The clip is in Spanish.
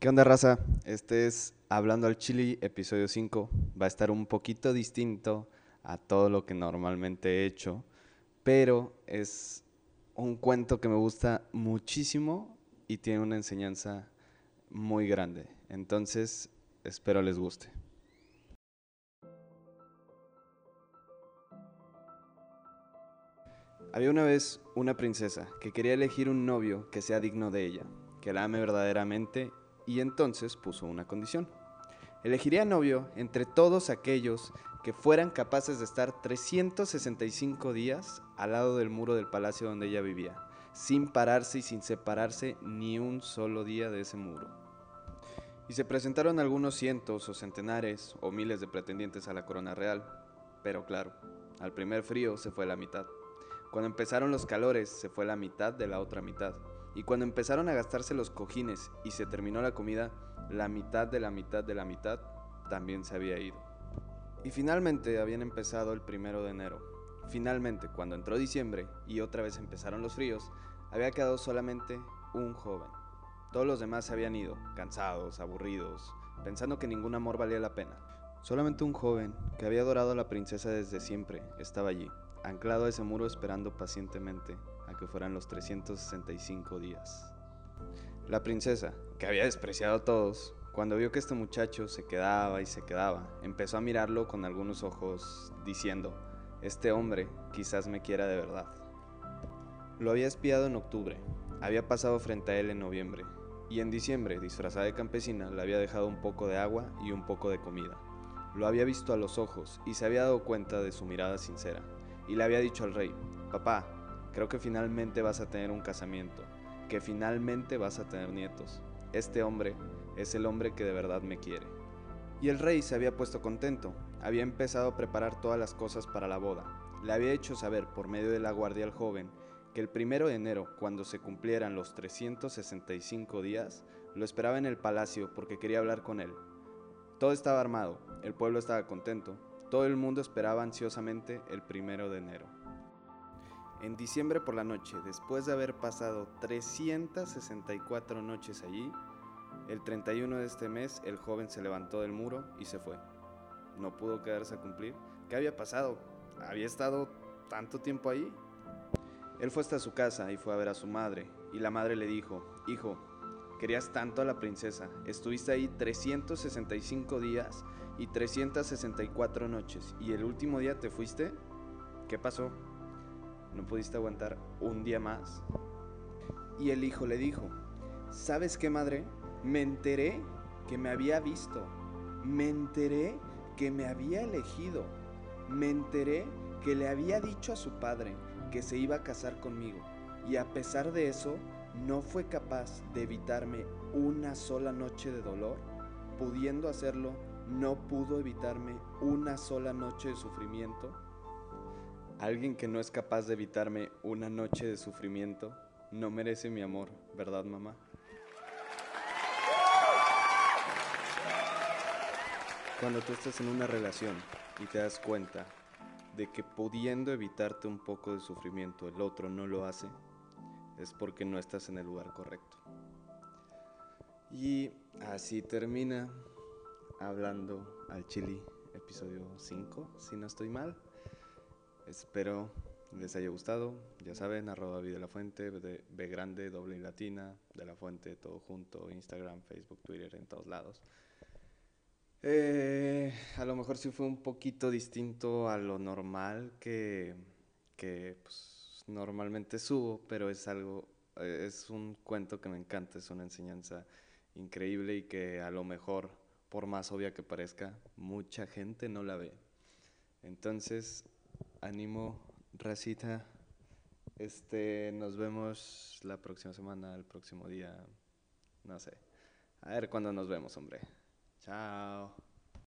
¿Qué onda, raza? Este es Hablando al Chili, episodio 5. Va a estar un poquito distinto a todo lo que normalmente he hecho, pero es un cuento que me gusta muchísimo y tiene una enseñanza muy grande. Entonces, espero les guste. Había una vez una princesa que quería elegir un novio que sea digno de ella, que la ame verdaderamente, y entonces puso una condición. Elegiría novio entre todos aquellos que fueran capaces de estar 365 días al lado del muro del palacio donde ella vivía, sin pararse y sin separarse ni un solo día de ese muro. Y se presentaron algunos cientos o centenares o miles de pretendientes a la corona real, pero claro, al primer frío se fue la mitad. Cuando empezaron los calores se fue la mitad de la otra mitad. Y cuando empezaron a gastarse los cojines y se terminó la comida, la mitad de la mitad de la mitad también se había ido. Y finalmente habían empezado el primero de enero. Finalmente, cuando entró diciembre y otra vez empezaron los fríos, había quedado solamente un joven. Todos los demás se habían ido, cansados, aburridos, pensando que ningún amor valía la pena. Solamente un joven, que había adorado a la princesa desde siempre, estaba allí, anclado a ese muro esperando pacientemente a que fueran los 365 días. La princesa, que había despreciado a todos, cuando vio que este muchacho se quedaba y se quedaba, empezó a mirarlo con algunos ojos, diciendo, este hombre quizás me quiera de verdad. Lo había espiado en octubre, había pasado frente a él en noviembre, y en diciembre, disfrazada de campesina, le había dejado un poco de agua y un poco de comida. Lo había visto a los ojos y se había dado cuenta de su mirada sincera y le había dicho al rey, papá, creo que finalmente vas a tener un casamiento, que finalmente vas a tener nietos. Este hombre es el hombre que de verdad me quiere. Y el rey se había puesto contento, había empezado a preparar todas las cosas para la boda. Le había hecho saber por medio de la guardia al joven que el primero de enero, cuando se cumplieran los 365 días, lo esperaba en el palacio porque quería hablar con él. Todo estaba armado, el pueblo estaba contento, todo el mundo esperaba ansiosamente el primero de enero. En diciembre por la noche, después de haber pasado 364 noches allí, el 31 de este mes el joven se levantó del muro y se fue. No pudo quedarse a cumplir. ¿Qué había pasado? ¿Había estado tanto tiempo ahí? Él fue hasta su casa y fue a ver a su madre, y la madre le dijo, Hijo, querías tanto a la princesa, estuviste ahí 365 días y 364 noches. ¿Y el último día te fuiste? ¿Qué pasó? ¿No pudiste aguantar un día más? Y el hijo le dijo, ¿sabes qué madre? Me enteré que me había visto. Me enteré que me había elegido. Me enteré que le había dicho a su padre que se iba a casar conmigo. Y a pesar de eso, no fue capaz de evitarme una sola noche de dolor, pudiendo hacerlo no pudo evitarme una sola noche de sufrimiento? Alguien que no es capaz de evitarme una noche de sufrimiento no merece mi amor, ¿verdad mamá? Cuando tú estás en una relación y te das cuenta de que pudiendo evitarte un poco de sufrimiento el otro no lo hace, es porque no estás en el lugar correcto. Y así termina hablando al Chili, episodio 5, si no estoy mal. Espero les haya gustado. Ya saben, arroba de la Fuente, B grande, doble y latina, de la Fuente, todo junto, Instagram, Facebook, Twitter, en todos lados. Eh, a lo mejor sí fue un poquito distinto a lo normal que, que pues, normalmente subo, pero es algo, es un cuento que me encanta, es una enseñanza increíble y que a lo mejor por más obvia que parezca, mucha gente no la ve. Entonces, ánimo, racita. Este, nos vemos la próxima semana, el próximo día, no sé. A ver cuándo nos vemos, hombre. Chao.